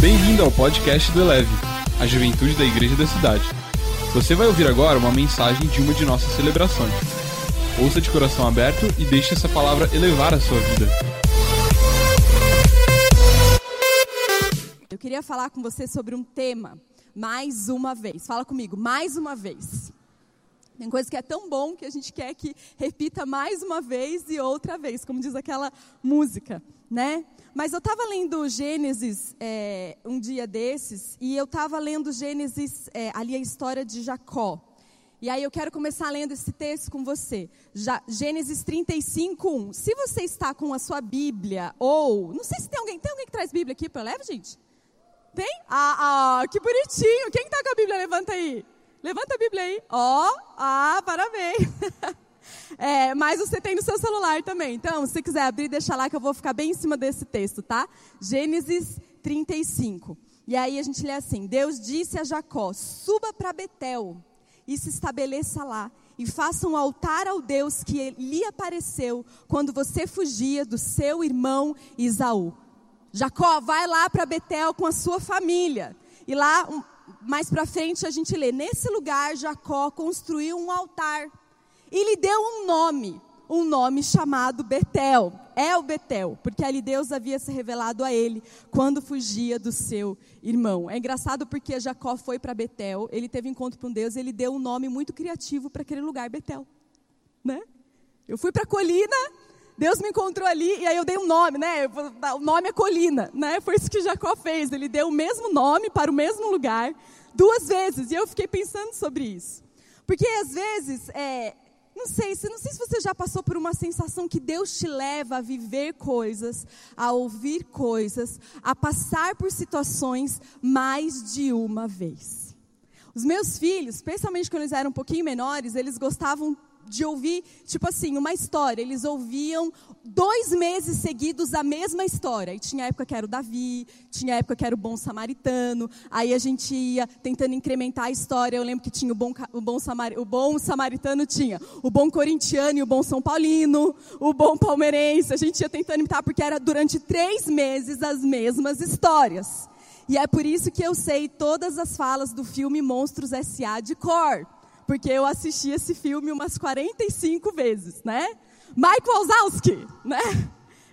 Bem-vindo ao podcast do Eleve, a juventude da igreja da cidade. Você vai ouvir agora uma mensagem de uma de nossas celebrações. Ouça de coração aberto e deixe essa palavra elevar a sua vida. Eu queria falar com você sobre um tema, mais uma vez. Fala comigo, mais uma vez. Tem coisa que é tão bom que a gente quer que repita mais uma vez e outra vez, como diz aquela música, né? Mas eu estava lendo Gênesis é, um dia desses e eu estava lendo Gênesis, é, ali a história de Jacó. E aí eu quero começar lendo esse texto com você. Já, Gênesis 35, 1. Se você está com a sua Bíblia, ou. Não sei se tem alguém. Tem alguém que traz Bíblia aqui para eu levar, gente? Tem? Ah, ah, que bonitinho. Quem está com a Bíblia? Levanta aí. Levanta a Bíblia aí. Ó, oh, ah, parabéns. É, mas você tem no seu celular também. Então, se quiser abrir, deixa lá que eu vou ficar bem em cima desse texto, tá? Gênesis 35. E aí a gente lê assim: Deus disse a Jacó: suba para Betel e se estabeleça lá. E faça um altar ao Deus que lhe apareceu quando você fugia do seu irmão Isaú. Jacó, vai lá para Betel com a sua família. E lá, mais para frente, a gente lê: nesse lugar, Jacó construiu um altar e lhe deu um nome, um nome chamado Betel. É o Betel, porque ali Deus havia se revelado a ele quando fugia do seu irmão. É engraçado porque Jacó foi para Betel, ele teve encontro com Deus, ele deu um nome muito criativo para aquele lugar, Betel. Né? Eu fui para a colina, Deus me encontrou ali e aí eu dei um nome, né? O nome é colina, né? Foi isso que Jacó fez. Ele deu o mesmo nome para o mesmo lugar duas vezes. E eu fiquei pensando sobre isso. Porque às vezes é, não sei, não sei se você já passou por uma sensação que Deus te leva a viver coisas, a ouvir coisas, a passar por situações mais de uma vez. Os meus filhos, especialmente quando eles eram um pouquinho menores, eles gostavam de ouvir, tipo assim, uma história. Eles ouviam dois meses seguidos a mesma história. E tinha época que era o Davi, tinha época que era o bom samaritano. Aí a gente ia tentando incrementar a história. Eu lembro que tinha o bom, o bom, samar, o bom samaritano, tinha o bom corintiano e o bom São Paulino, o bom palmeirense. A gente ia tentando imitar, porque era durante três meses as mesmas histórias. E é por isso que eu sei todas as falas do filme Monstros S.A. de cor porque eu assisti esse filme umas 45 vezes, né? Mike Wazowski, né?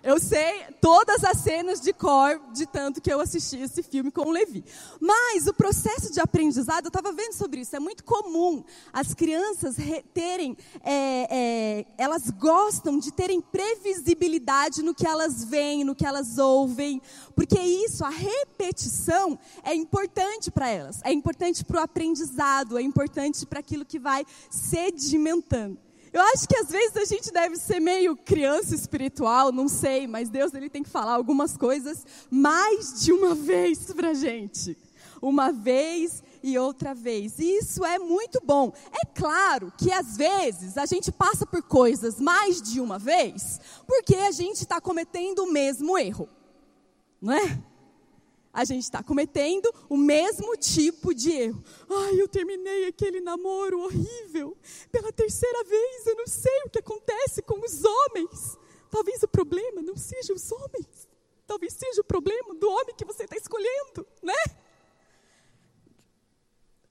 Eu sei todas as cenas de cor, de tanto que eu assisti esse filme com o Levi. Mas o processo de aprendizado, eu estava vendo sobre isso, é muito comum as crianças terem, é, é, elas gostam de terem previsibilidade no que elas veem, no que elas ouvem, porque isso, a repetição, é importante para elas, é importante para o aprendizado, é importante para aquilo que vai sedimentando. Eu acho que às vezes a gente deve ser meio criança espiritual, não sei, mas Deus ele tem que falar algumas coisas mais de uma vez para gente. Uma vez e outra vez. E isso é muito bom. É claro que às vezes a gente passa por coisas mais de uma vez, porque a gente está cometendo o mesmo erro. Não é? A gente está cometendo o mesmo tipo de erro. Ai, eu terminei aquele namoro horrível. Pela terceira vez, eu não sei o que acontece com os homens. Talvez o problema não seja os homens. Talvez seja o problema do homem que você está escolhendo, né?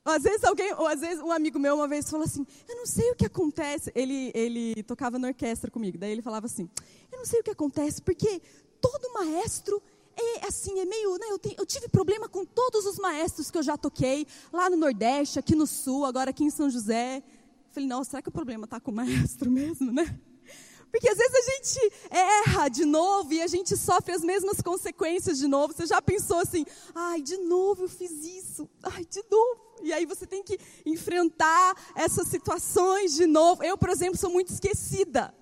Às vezes alguém, ou às vezes um amigo meu uma vez falou assim, eu não sei o que acontece. Ele, ele tocava na orquestra comigo, daí ele falava assim, eu não sei o que acontece, porque todo maestro é assim, é meio. Né, eu, eu, tive problema com todos os maestros que eu já toquei, lá no Nordeste, aqui no Sul, agora aqui em São José. Falei, nossa, será que o problema está com o maestro mesmo, né? Porque às vezes a gente erra de novo e a gente sofre as mesmas consequências de novo. Você já pensou assim, ai, de novo eu fiz isso, ai, de novo. E aí você tem que enfrentar essas situações de novo. Eu, por exemplo, sou muito esquecida.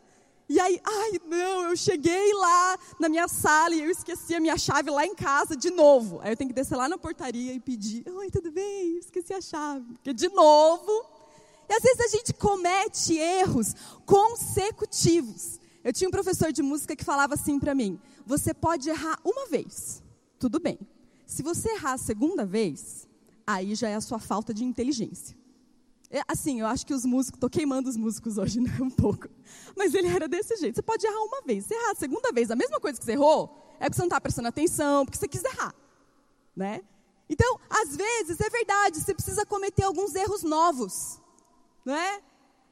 E aí, ai, não, eu cheguei lá na minha sala e eu esqueci a minha chave lá em casa de novo. Aí eu tenho que descer lá na portaria e pedir: Oi, tudo bem? Esqueci a chave. Porque de novo. E às vezes a gente comete erros consecutivos. Eu tinha um professor de música que falava assim para mim: Você pode errar uma vez, tudo bem. Se você errar a segunda vez, aí já é a sua falta de inteligência. É, assim, eu acho que os músicos, estou queimando os músicos hoje, né? Um pouco. Mas ele era desse jeito. Você pode errar uma vez. Se errar a segunda vez, a mesma coisa que você errou, é porque você não está prestando atenção, porque você quis errar. né? Então, às vezes, é verdade, você precisa cometer alguns erros novos, não é?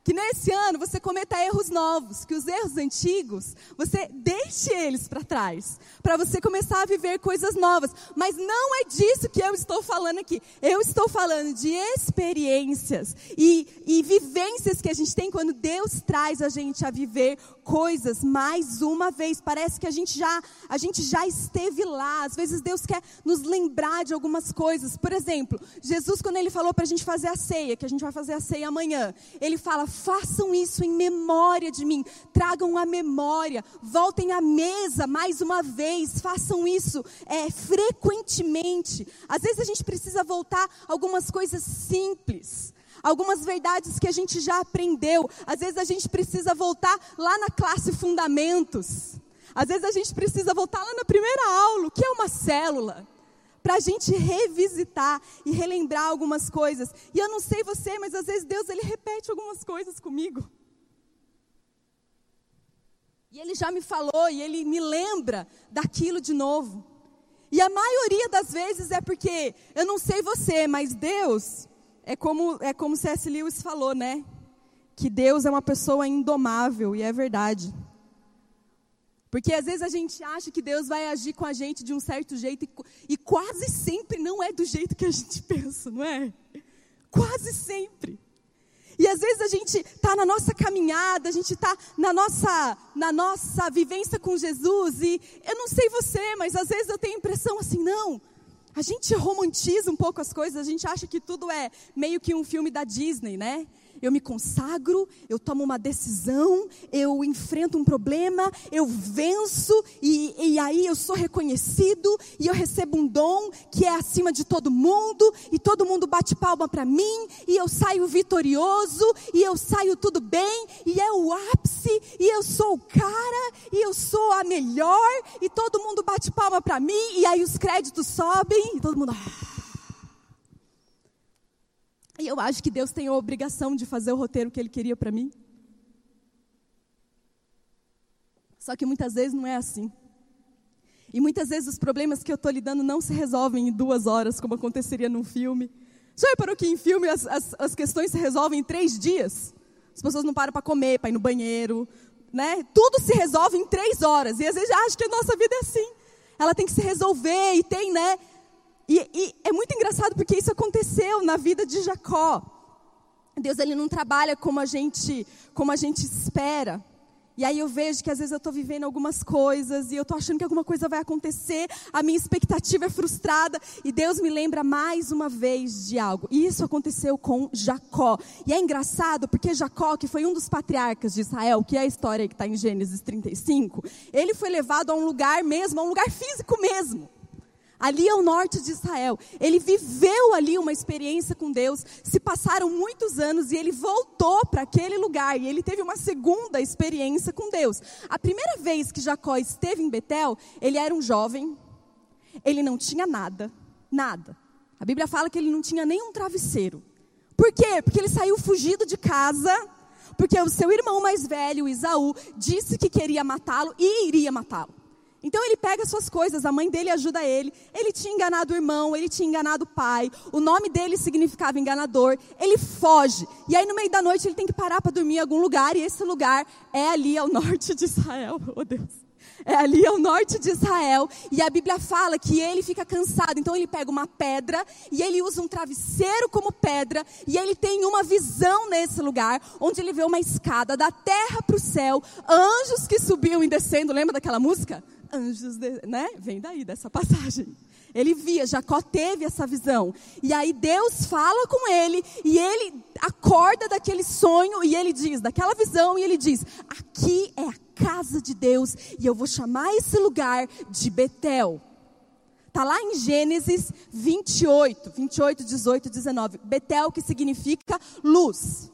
Que nesse ano você cometa erros novos, que os erros antigos você deixe eles para trás, para você começar a viver coisas novas. Mas não é disso que eu estou falando aqui. Eu estou falando de experiências e, e vivências que a gente tem quando Deus traz a gente a viver coisas mais uma vez. Parece que a gente já a gente já esteve lá. Às vezes Deus quer nos lembrar de algumas coisas. Por exemplo, Jesus quando ele falou para a gente fazer a ceia, que a gente vai fazer a ceia amanhã, ele fala: façam isso em memória de mim. Tragam a memória, voltem à mesa mais uma vez. Façam isso é, frequentemente. Às vezes a gente precisa voltar algumas coisas simples algumas verdades que a gente já aprendeu. Às vezes a gente precisa voltar lá na classe Fundamentos. Às vezes a gente precisa voltar lá na primeira aula, que é uma célula, para a gente revisitar e relembrar algumas coisas. E eu não sei você, mas às vezes Deus ele repete algumas coisas comigo. E ele já me falou e ele me lembra daquilo de novo. E a maioria das vezes é porque eu não sei você, mas Deus, é como, é como C.S. Lewis falou, né? Que Deus é uma pessoa indomável, e é verdade. Porque às vezes a gente acha que Deus vai agir com a gente de um certo jeito, e, e quase sempre não é do jeito que a gente pensa, não é? Quase sempre. E às vezes a gente está na nossa caminhada, a gente está na nossa, na nossa vivência com Jesus, e eu não sei você, mas às vezes eu tenho a impressão assim, não, a gente romantiza um pouco as coisas, a gente acha que tudo é meio que um filme da Disney, né? Eu me consagro, eu tomo uma decisão, eu enfrento um problema, eu venço, e, e aí eu sou reconhecido, e eu recebo um dom que é acima de todo mundo, e todo mundo bate palma para mim, e eu saio vitorioso, e eu saio tudo bem, e é o ápice, e eu sou o cara, e eu sou a melhor, e todo mundo bate palma para mim, e aí os créditos sobem, e todo mundo. E eu acho que Deus tem a obrigação de fazer o roteiro que Ele queria para mim. Só que muitas vezes não é assim. E muitas vezes os problemas que eu estou lidando não se resolvem em duas horas, como aconteceria num filme. Já reparou que em filme as, as, as questões se resolvem em três dias? As pessoas não param para comer, para ir no banheiro, né? Tudo se resolve em três horas. E às vezes acho que a nossa vida é assim. Ela tem que se resolver e tem, né? E, e, é muito engraçado porque isso aconteceu na vida de Jacó. Deus ele não trabalha como a gente, como a gente espera. E aí eu vejo que às vezes eu estou vivendo algumas coisas e eu estou achando que alguma coisa vai acontecer, a minha expectativa é frustrada e Deus me lembra mais uma vez de algo. E isso aconteceu com Jacó. E é engraçado porque Jacó, que foi um dos patriarcas de Israel, que é a história que está em Gênesis 35, ele foi levado a um lugar mesmo, a um lugar físico mesmo ali ao norte de Israel. Ele viveu ali uma experiência com Deus. Se passaram muitos anos e ele voltou para aquele lugar e ele teve uma segunda experiência com Deus. A primeira vez que Jacó esteve em Betel, ele era um jovem, ele não tinha nada, nada. A Bíblia fala que ele não tinha nenhum travesseiro. Por quê? Porque ele saiu fugido de casa, porque o seu irmão mais velho, Isaú, disse que queria matá-lo e iria matá-lo. Então ele pega suas coisas, a mãe dele ajuda ele. Ele tinha enganado o irmão, ele tinha enganado o pai. O nome dele significava enganador. Ele foge. E aí no meio da noite ele tem que parar para dormir em algum lugar. E esse lugar é ali ao norte de Israel. Oh Deus. É ali ao norte de Israel. E a Bíblia fala que ele fica cansado. Então ele pega uma pedra e ele usa um travesseiro como pedra. E ele tem uma visão nesse lugar, onde ele vê uma escada da terra para o céu, anjos que subiam e descendo. Lembra daquela música? Anjos, né? Vem daí dessa passagem. Ele via, Jacó teve essa visão. E aí Deus fala com ele e ele acorda daquele sonho e ele diz, daquela visão, e ele diz: Aqui é a casa de Deus e eu vou chamar esse lugar de Betel. Está lá em Gênesis 28, 28, 18, 19. Betel que significa luz.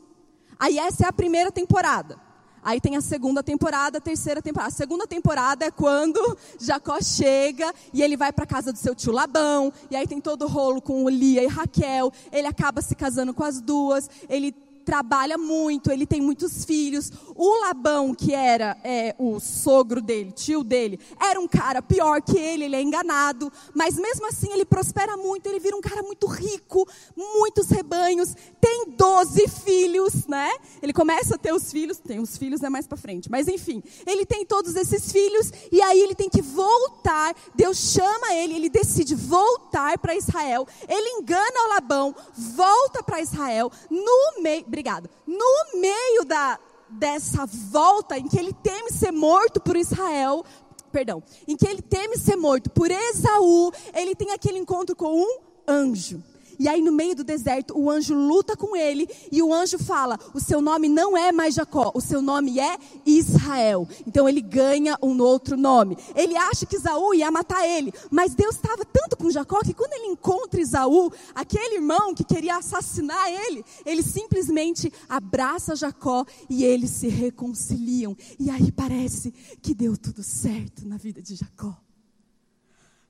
Aí essa é a primeira temporada. Aí tem a segunda temporada, a terceira temporada. A segunda temporada é quando Jacó chega e ele vai para casa do seu tio Labão. E aí tem todo o rolo com Lia e Raquel. Ele acaba se casando com as duas. Ele trabalha muito, ele tem muitos filhos. O Labão, que era é, o sogro dele, tio dele, era um cara pior que ele, ele é enganado, mas mesmo assim ele prospera muito, ele vira um cara muito rico, muitos rebanhos, tem 12 filhos, né? Ele começa a ter os filhos, tem os filhos é mais para frente, mas enfim, ele tem todos esses filhos e aí ele tem que voltar. Deus chama ele, ele decide voltar para Israel. Ele engana o Labão, volta para Israel. No meio, obrigado. No meio da dessa volta em que ele teme ser morto por Israel, perdão, em que ele teme ser morto por Esaú, ele tem aquele encontro com um anjo. E aí, no meio do deserto, o anjo luta com ele e o anjo fala: O seu nome não é mais Jacó, o seu nome é Israel. Então ele ganha um outro nome. Ele acha que Isaú ia matar ele, mas Deus estava tanto com Jacó que quando ele encontra Isaú, aquele irmão que queria assassinar ele, ele simplesmente abraça Jacó e eles se reconciliam. E aí parece que deu tudo certo na vida de Jacó.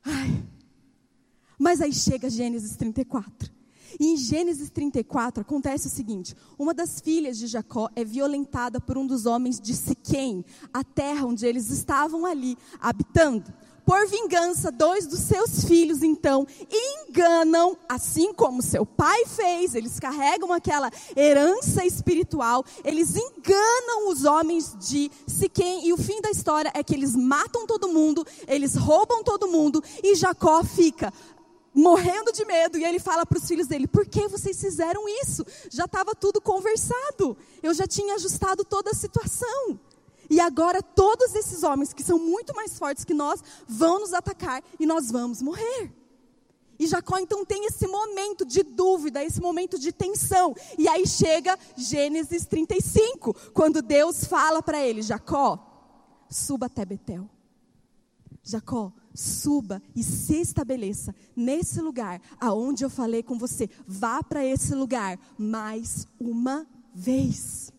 Ai. Mas aí chega Gênesis 34. E em Gênesis 34 acontece o seguinte: uma das filhas de Jacó é violentada por um dos homens de Siquém, a terra onde eles estavam ali habitando. Por vingança, dois dos seus filhos então enganam, assim como seu pai fez, eles carregam aquela herança espiritual, eles enganam os homens de Siquém, e o fim da história é que eles matam todo mundo, eles roubam todo mundo, e Jacó fica morrendo de medo, e ele fala para os filhos dele: Por que vocês fizeram isso? Já estava tudo conversado, eu já tinha ajustado toda a situação. E agora todos esses homens, que são muito mais fortes que nós, vão nos atacar e nós vamos morrer. E Jacó então tem esse momento de dúvida, esse momento de tensão. E aí chega Gênesis 35, quando Deus fala para ele: Jacó, suba até Betel. Jacó, suba e se estabeleça nesse lugar aonde eu falei com você. Vá para esse lugar mais uma vez.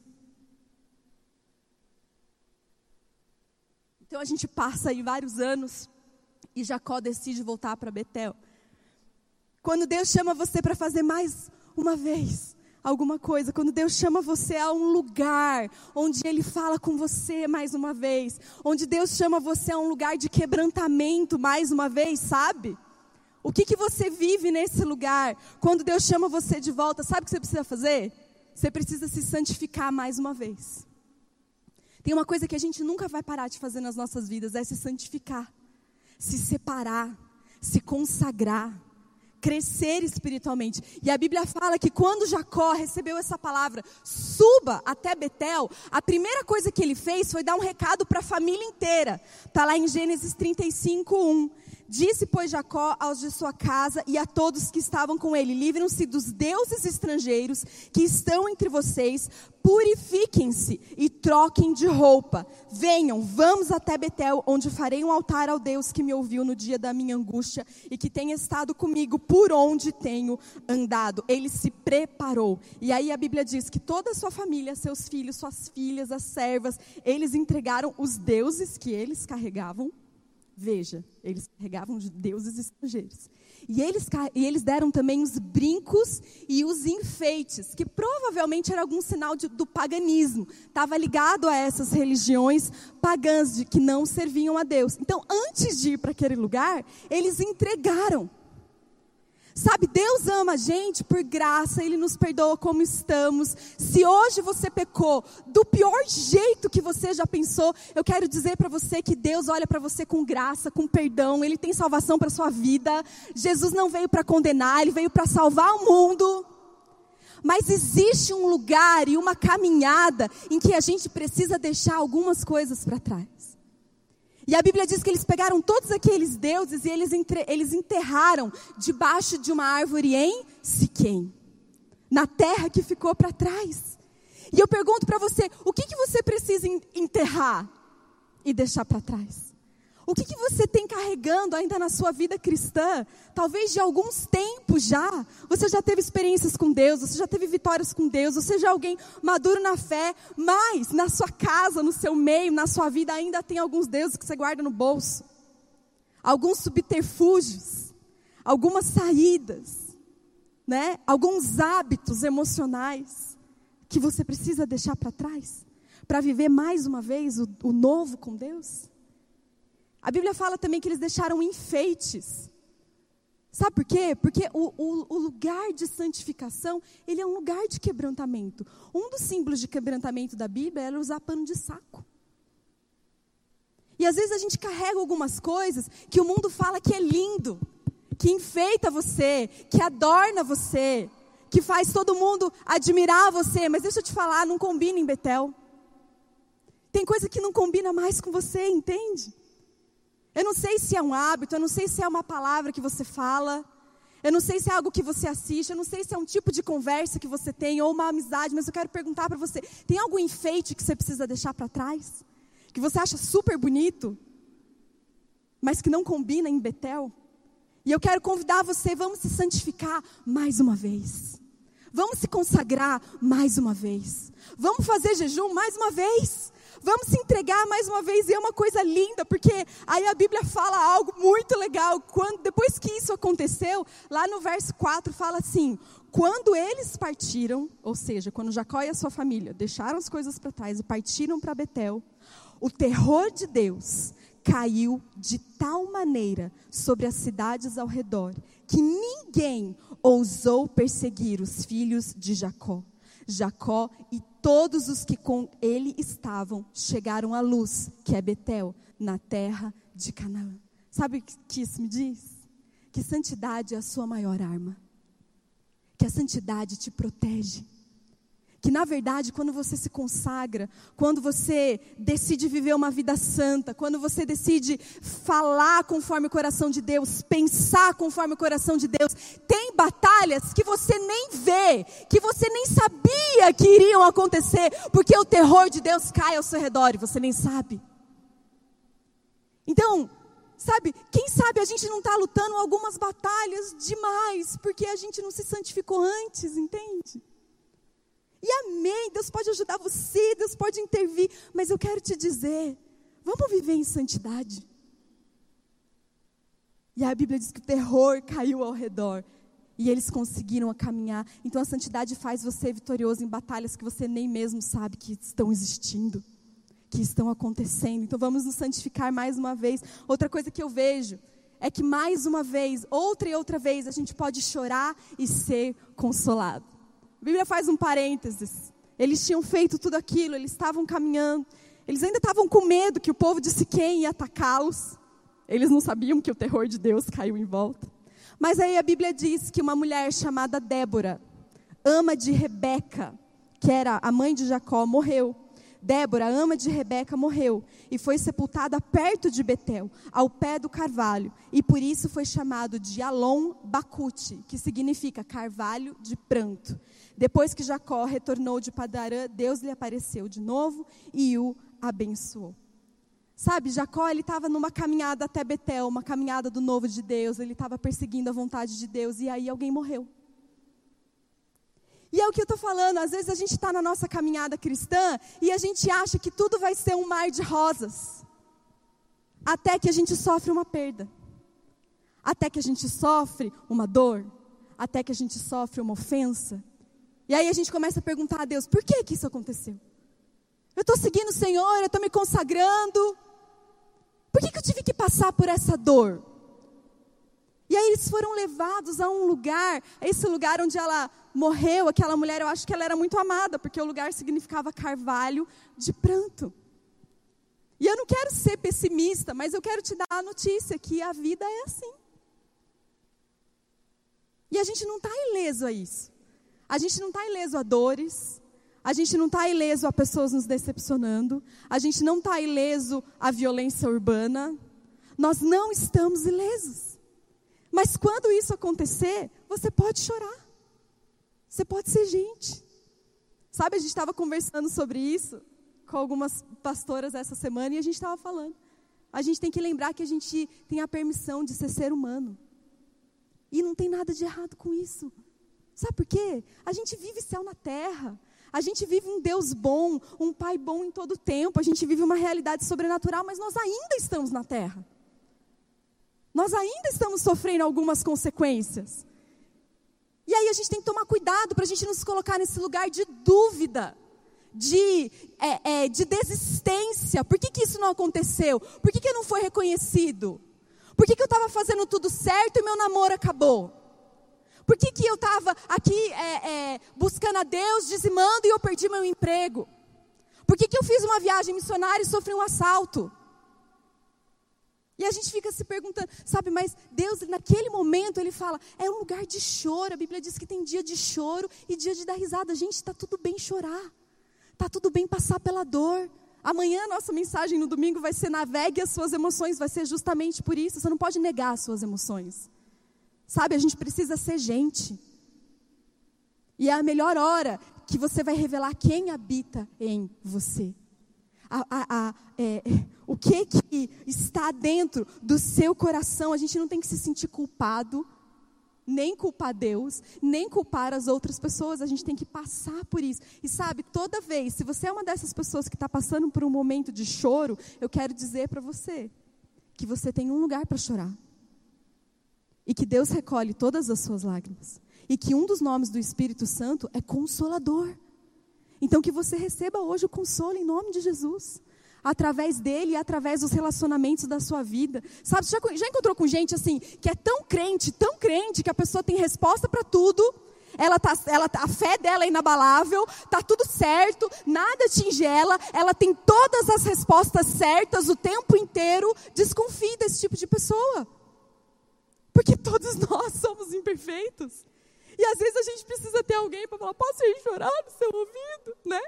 Então a gente passa aí vários anos e Jacó decide voltar para Betel. Quando Deus chama você para fazer mais uma vez, alguma coisa, quando Deus chama você a um lugar onde Ele fala com você mais uma vez, onde Deus chama você a um lugar de quebrantamento mais uma vez, sabe? O que, que você vive nesse lugar? Quando Deus chama você de volta, sabe o que você precisa fazer? Você precisa se santificar mais uma vez. Tem uma coisa que a gente nunca vai parar de fazer nas nossas vidas: é se santificar, se separar, se consagrar crescer espiritualmente. E a Bíblia fala que quando Jacó recebeu essa palavra, suba até Betel, a primeira coisa que ele fez foi dar um recado para a família inteira. Está lá em Gênesis 35, 1. Disse, pois, Jacó aos de sua casa e a todos que estavam com ele: Livrem-se dos deuses estrangeiros que estão entre vocês, purifiquem-se e troquem de roupa. Venham, vamos até Betel, onde farei um altar ao Deus que me ouviu no dia da minha angústia e que tem estado comigo por onde tenho andado. Ele se preparou. E aí a Bíblia diz que toda a sua família, seus filhos, suas filhas, as servas, eles entregaram os deuses que eles carregavam Veja, eles carregavam de deuses estrangeiros. E eles, e eles deram também os brincos e os enfeites, que provavelmente era algum sinal de, do paganismo. Estava ligado a essas religiões pagãs de que não serviam a Deus. Então, antes de ir para aquele lugar, eles entregaram Sabe, Deus ama a gente por graça, Ele nos perdoa como estamos. Se hoje você pecou do pior jeito que você já pensou, eu quero dizer para você que Deus olha para você com graça, com perdão, Ele tem salvação para sua vida. Jesus não veio para condenar, Ele veio para salvar o mundo. Mas existe um lugar e uma caminhada em que a gente precisa deixar algumas coisas para trás. E a Bíblia diz que eles pegaram todos aqueles deuses e eles, entre, eles enterraram debaixo de uma árvore em Siquém, na terra que ficou para trás. E eu pergunto para você, o que, que você precisa enterrar e deixar para trás? O que, que você tem carregando ainda na sua vida cristã? Talvez de alguns tempos já. Você já teve experiências com Deus, você já teve vitórias com Deus, você já é alguém maduro na fé, mas na sua casa, no seu meio, na sua vida ainda tem alguns deuses que você guarda no bolso. Alguns subterfúgios, algumas saídas, né? Alguns hábitos emocionais. que você precisa deixar para trás para viver mais uma vez o, o novo com Deus? A Bíblia fala também que eles deixaram enfeites. Sabe por quê? Porque o, o, o, lugar de santificação, ele é um lugar de quebrantamento. Um dos símbolos de quebrantamento da Bíblia é usar pano de saco. E às vezes a gente carrega algumas coisas que o mundo fala que é lindo, que enfeita você, que adorna você, que faz todo mundo admirar você, mas deixa eu te falar, não combina em Betel. Tem coisa que não combina mais com você, entende? Eu não sei se é um hábito, eu não sei se é uma palavra que você fala, eu não sei se é algo que você assiste, eu não sei se é um tipo de conversa que você tem ou uma amizade, mas eu quero perguntar para você: tem algum enfeite que você precisa deixar para trás? Que você acha super bonito, mas que não combina em Betel? E eu quero convidar você, vamos se santificar mais uma vez. Vamos se consagrar mais uma vez. Vamos fazer jejum mais uma vez. Vamos se entregar mais uma vez, e é uma coisa linda, a Bíblia fala algo muito legal. Quando, depois que isso aconteceu, lá no verso 4 fala assim: quando eles partiram, ou seja, quando Jacó e a sua família deixaram as coisas para trás e partiram para Betel, o terror de Deus caiu de tal maneira sobre as cidades ao redor que ninguém ousou perseguir os filhos de Jacó. Jacó e todos os que com ele estavam chegaram à luz, que é Betel, na terra de Canaã. Sabe o que isso me diz? Que santidade é a sua maior arma. Que a santidade te protege que na verdade, quando você se consagra, quando você decide viver uma vida santa, quando você decide falar conforme o coração de Deus, pensar conforme o coração de Deus, tem batalhas que você nem vê, que você nem sabia que iriam acontecer, porque o terror de Deus cai ao seu redor e você nem sabe. Então, sabe, quem sabe a gente não está lutando algumas batalhas demais, porque a gente não se santificou antes, entende? E amém, Deus pode ajudar você, Deus pode intervir, mas eu quero te dizer, vamos viver em santidade. E a Bíblia diz que o terror caiu ao redor e eles conseguiram caminhar. Então a santidade faz você vitorioso em batalhas que você nem mesmo sabe que estão existindo, que estão acontecendo. Então vamos nos santificar mais uma vez. Outra coisa que eu vejo é que mais uma vez, outra e outra vez, a gente pode chorar e ser consolado. A Bíblia faz um parênteses. Eles tinham feito tudo aquilo, eles estavam caminhando. Eles ainda estavam com medo que o povo de Siquém ia atacá-los. Eles não sabiam que o terror de Deus caiu em volta. Mas aí a Bíblia diz que uma mulher chamada Débora, ama de Rebeca, que era a mãe de Jacó, morreu. Débora, ama de Rebeca, morreu e foi sepultada perto de Betel, ao pé do carvalho, e por isso foi chamado de Alon Bacute, que significa carvalho de pranto. Depois que Jacó retornou de Padarã, Deus lhe apareceu de novo e o abençoou. Sabe, Jacó ele estava numa caminhada até Betel, uma caminhada do novo de Deus, ele estava perseguindo a vontade de Deus e aí alguém morreu. E é o que eu estou falando, às vezes a gente está na nossa caminhada cristã e a gente acha que tudo vai ser um mar de rosas. Até que a gente sofre uma perda. Até que a gente sofre uma dor. Até que a gente sofre uma ofensa. E aí a gente começa a perguntar a Deus: por que, que isso aconteceu? Eu estou seguindo o Senhor, eu estou me consagrando. Por que, que eu tive que passar por essa dor? E aí eles foram levados a um lugar, esse lugar onde ela morreu, aquela mulher, eu acho que ela era muito amada, porque o lugar significava carvalho de pranto. E eu não quero ser pessimista, mas eu quero te dar a notícia que a vida é assim. E a gente não está ileso a isso. A gente não está ileso a dores, a gente não está ileso a pessoas nos decepcionando, a gente não está ileso à violência urbana. Nós não estamos ilesos. Mas quando isso acontecer, você pode chorar. Você pode ser gente. Sabe, a gente estava conversando sobre isso com algumas pastoras essa semana e a gente estava falando. A gente tem que lembrar que a gente tem a permissão de ser ser humano. E não tem nada de errado com isso. Sabe por quê? A gente vive céu na terra. A gente vive um Deus bom, um Pai bom em todo o tempo. A gente vive uma realidade sobrenatural, mas nós ainda estamos na terra nós ainda estamos sofrendo algumas consequências. E aí a gente tem que tomar cuidado para a gente não se colocar nesse lugar de dúvida, de, é, é, de desistência. Por que, que isso não aconteceu? Por que, que não foi reconhecido? Por que, que eu estava fazendo tudo certo e meu namoro acabou? Por que, que eu estava aqui é, é, buscando a Deus, dizimando e eu perdi meu emprego? Por que, que eu fiz uma viagem missionária e sofri um assalto? E a gente fica se perguntando, sabe, mas Deus, naquele momento, Ele fala, é um lugar de choro. A Bíblia diz que tem dia de choro e dia de dar risada. Gente, está tudo bem chorar, está tudo bem passar pela dor. Amanhã a nossa mensagem no domingo vai ser navegue as suas emoções, vai ser justamente por isso. Você não pode negar as suas emoções. Sabe, a gente precisa ser gente. E é a melhor hora que você vai revelar quem habita em você a, a, a, é, o que, que está dentro do seu coração. A gente não tem que se sentir culpado, nem culpar Deus, nem culpar as outras pessoas. A gente tem que passar por isso. E sabe, toda vez, se você é uma dessas pessoas que está passando por um momento de choro, eu quero dizer para você que você tem um lugar para chorar. E que Deus recolhe todas as suas lágrimas. E que um dos nomes do Espírito Santo é Consolador. Então que você receba hoje o consolo em nome de Jesus. Através dele e através dos relacionamentos da sua vida. Sabe, já, já encontrou com gente assim, que é tão crente, tão crente, que a pessoa tem resposta para tudo, ela tá, ela, tá, a fé dela é inabalável, tá tudo certo, nada atinge ela, ela tem todas as respostas certas o tempo inteiro. Desconfie desse tipo de pessoa. Porque todos nós somos imperfeitos. E às vezes a gente precisa ter alguém para falar, posso ir chorar no seu ouvido, né?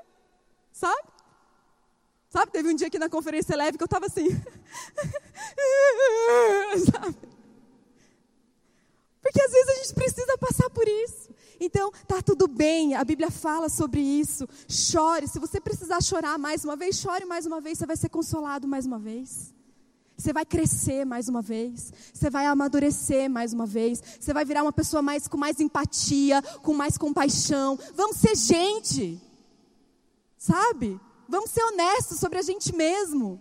Sabe? Sabe, teve um dia aqui na conferência leve que eu estava assim. Sabe? Porque às vezes a gente precisa passar por isso. Então, tá tudo bem, a Bíblia fala sobre isso. Chore, se você precisar chorar mais uma vez, chore mais uma vez, você vai ser consolado mais uma vez. Você vai crescer mais uma vez, você vai amadurecer mais uma vez, você vai virar uma pessoa mais com mais empatia, com mais compaixão. Vamos ser gente. Sabe? Vamos ser honestos sobre a gente mesmo.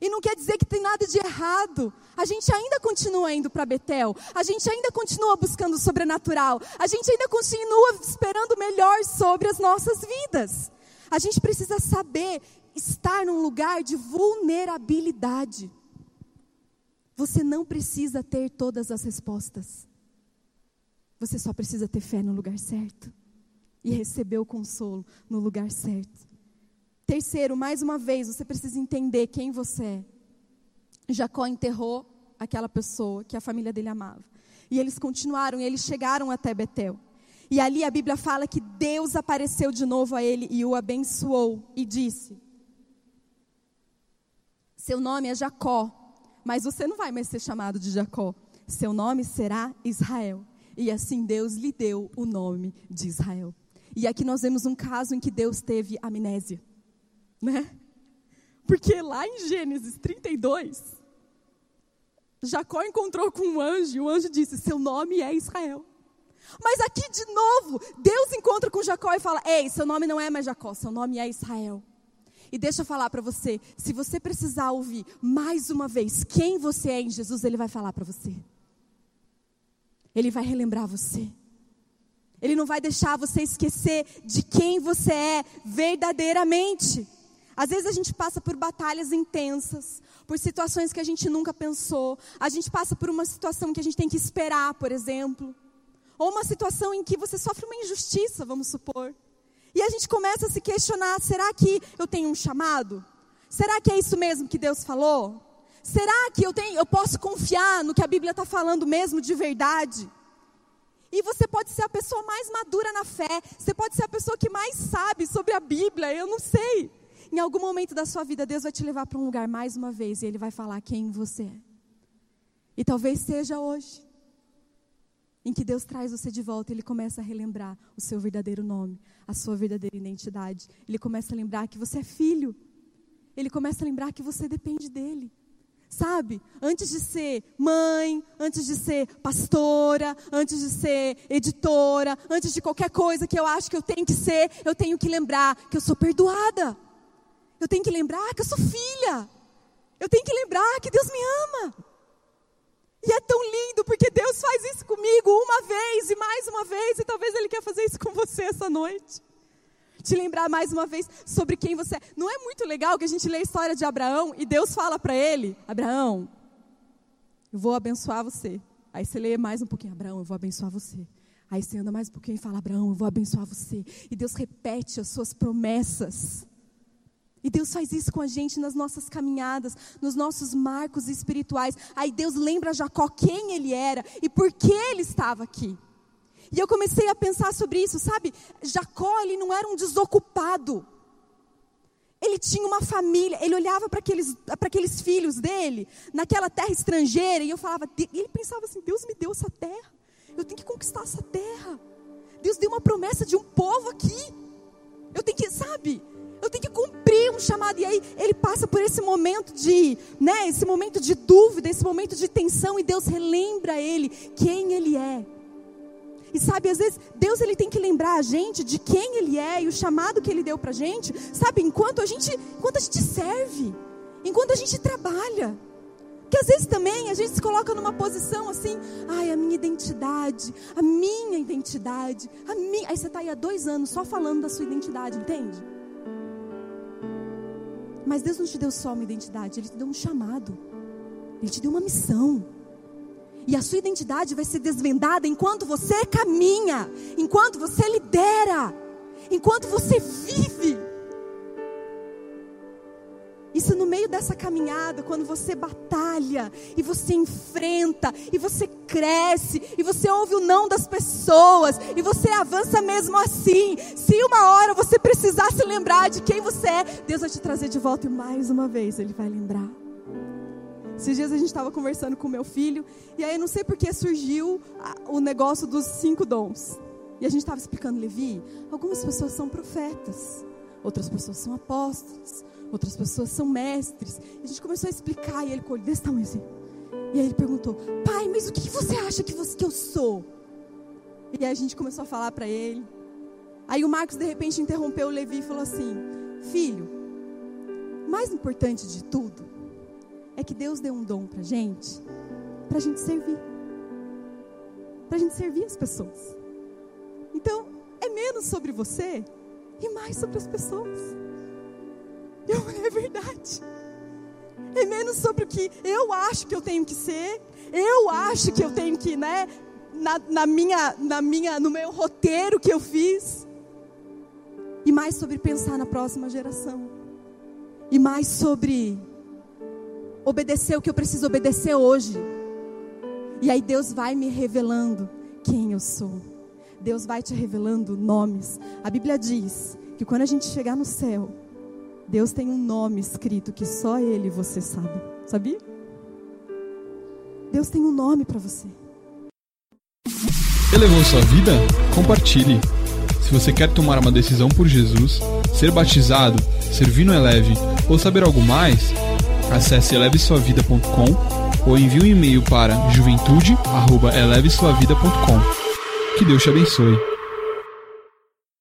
E não quer dizer que tem nada de errado. A gente ainda continua indo para Betel. A gente ainda continua buscando o sobrenatural. A gente ainda continua esperando melhor sobre as nossas vidas. A gente precisa saber estar num lugar de vulnerabilidade. Você não precisa ter todas as respostas. Você só precisa ter fé no lugar certo e receber o consolo no lugar certo. Terceiro, mais uma vez, você precisa entender quem você é. Jacó enterrou aquela pessoa que a família dele amava. E eles continuaram, e eles chegaram até Betel. E ali a Bíblia fala que Deus apareceu de novo a ele e o abençoou e disse: Seu nome é Jacó, mas você não vai mais ser chamado de Jacó. Seu nome será Israel. E assim Deus lhe deu o nome de Israel. E aqui nós vemos um caso em que Deus teve amnésia, né? Porque lá em Gênesis 32, Jacó encontrou com um anjo, e o anjo disse: Seu nome é Israel. Mas aqui de novo, Deus encontra com Jacó e fala: Ei, seu nome não é mais Jacó, seu nome é Israel. E deixa eu falar para você, se você precisar ouvir mais uma vez quem você é em Jesus, ele vai falar para você. Ele vai relembrar você. Ele não vai deixar você esquecer de quem você é verdadeiramente. Às vezes a gente passa por batalhas intensas, por situações que a gente nunca pensou. A gente passa por uma situação que a gente tem que esperar, por exemplo. Ou uma situação em que você sofre uma injustiça, vamos supor. E a gente começa a se questionar: será que eu tenho um chamado? Será que é isso mesmo que Deus falou? Será que eu, tenho, eu posso confiar no que a Bíblia está falando mesmo de verdade? E você pode ser a pessoa mais madura na fé, você pode ser a pessoa que mais sabe sobre a Bíblia, eu não sei. Em algum momento da sua vida, Deus vai te levar para um lugar mais uma vez e Ele vai falar quem você é. E talvez seja hoje em que Deus traz você de volta, ele começa a relembrar o seu verdadeiro nome, a sua verdadeira identidade. Ele começa a lembrar que você é filho. Ele começa a lembrar que você depende dele. Sabe? Antes de ser mãe, antes de ser pastora, antes de ser editora, antes de qualquer coisa que eu acho que eu tenho que ser, eu tenho que lembrar que eu sou perdoada. Eu tenho que lembrar que eu sou filha. Eu tenho que lembrar que Deus me ama. E é tão lindo porque Deus faz isso comigo uma vez e mais uma vez, e talvez noite. Te lembrar mais uma vez sobre quem você é. Não é muito legal que a gente lê a história de Abraão e Deus fala para ele: Abraão, eu vou abençoar você. Aí você lê mais um pouquinho: Abraão, eu vou abençoar você. Aí você anda mais um pouquinho e fala: Abraão, eu vou abençoar você. E Deus repete as suas promessas. E Deus faz isso com a gente nas nossas caminhadas, nos nossos marcos espirituais. Aí Deus lembra Jacó quem ele era e por que ele estava aqui. E eu comecei a pensar sobre isso, sabe? Jacó, ele não era um desocupado. Ele tinha uma família, ele olhava para aqueles, aqueles filhos dele, naquela terra estrangeira, e eu falava, e ele pensava assim: Deus me deu essa terra, eu tenho que conquistar essa terra. Deus deu uma promessa de um povo aqui. Eu tenho que, sabe? Eu tenho que cumprir um chamado. E aí ele passa por esse momento de, né, esse momento de dúvida, esse momento de tensão e Deus relembra ele quem ele é. E sabe, às vezes Deus ele tem que lembrar a gente de quem ele é e o chamado que ele deu pra gente, sabe, enquanto a gente, enquanto a gente serve, enquanto a gente trabalha. Que às vezes também a gente se coloca numa posição assim, ai, a minha identidade, a minha identidade, a minha. Aí você está aí há dois anos só falando da sua identidade, entende? Mas Deus não te deu só uma identidade, Ele te deu um chamado. Ele te deu uma missão. E a sua identidade vai ser desvendada enquanto você caminha, enquanto você lidera, enquanto você vive. Isso no meio dessa caminhada, quando você batalha, e você enfrenta, e você cresce, e você ouve o não das pessoas, e você avança mesmo assim. Se uma hora você precisar se lembrar de quem você é, Deus vai te trazer de volta e mais uma vez Ele vai lembrar. Esses dias a gente estava conversando com meu filho, e aí não sei por que surgiu o negócio dos cinco dons. E a gente estava explicando, Levi, algumas pessoas são profetas, outras pessoas são apóstolos, outras pessoas são mestres. E a gente começou a explicar e ele colheu desse tamanho assim. E aí ele perguntou: Pai, mas o que você acha que, você, que eu sou? E aí a gente começou a falar para ele. Aí o Marcos de repente interrompeu o Levi e falou assim: Filho, mais importante de tudo é que Deus deu um dom para gente, para a gente servir, para a gente servir as pessoas. Então é menos sobre você e mais sobre as pessoas. Eu falei, é verdade. É menos sobre o que eu acho que eu tenho que ser. Eu acho que eu tenho que, né? Na, na, minha, na minha, no meu roteiro que eu fiz. E mais sobre pensar na próxima geração. E mais sobre obedecer o que eu preciso obedecer hoje. E aí Deus vai me revelando quem eu sou. Deus vai te revelando nomes. A Bíblia diz que quando a gente chegar no céu, Deus tem um nome escrito que só Ele e você sabe. Sabia? Deus tem um nome para você. Elevou sua vida? Compartilhe. Se você quer tomar uma decisão por Jesus, ser batizado, servir no Eleve ou saber algo mais, acesse elevesuavida.com ou envie um e-mail para juventude@elevesuavida.com. Que Deus te abençoe.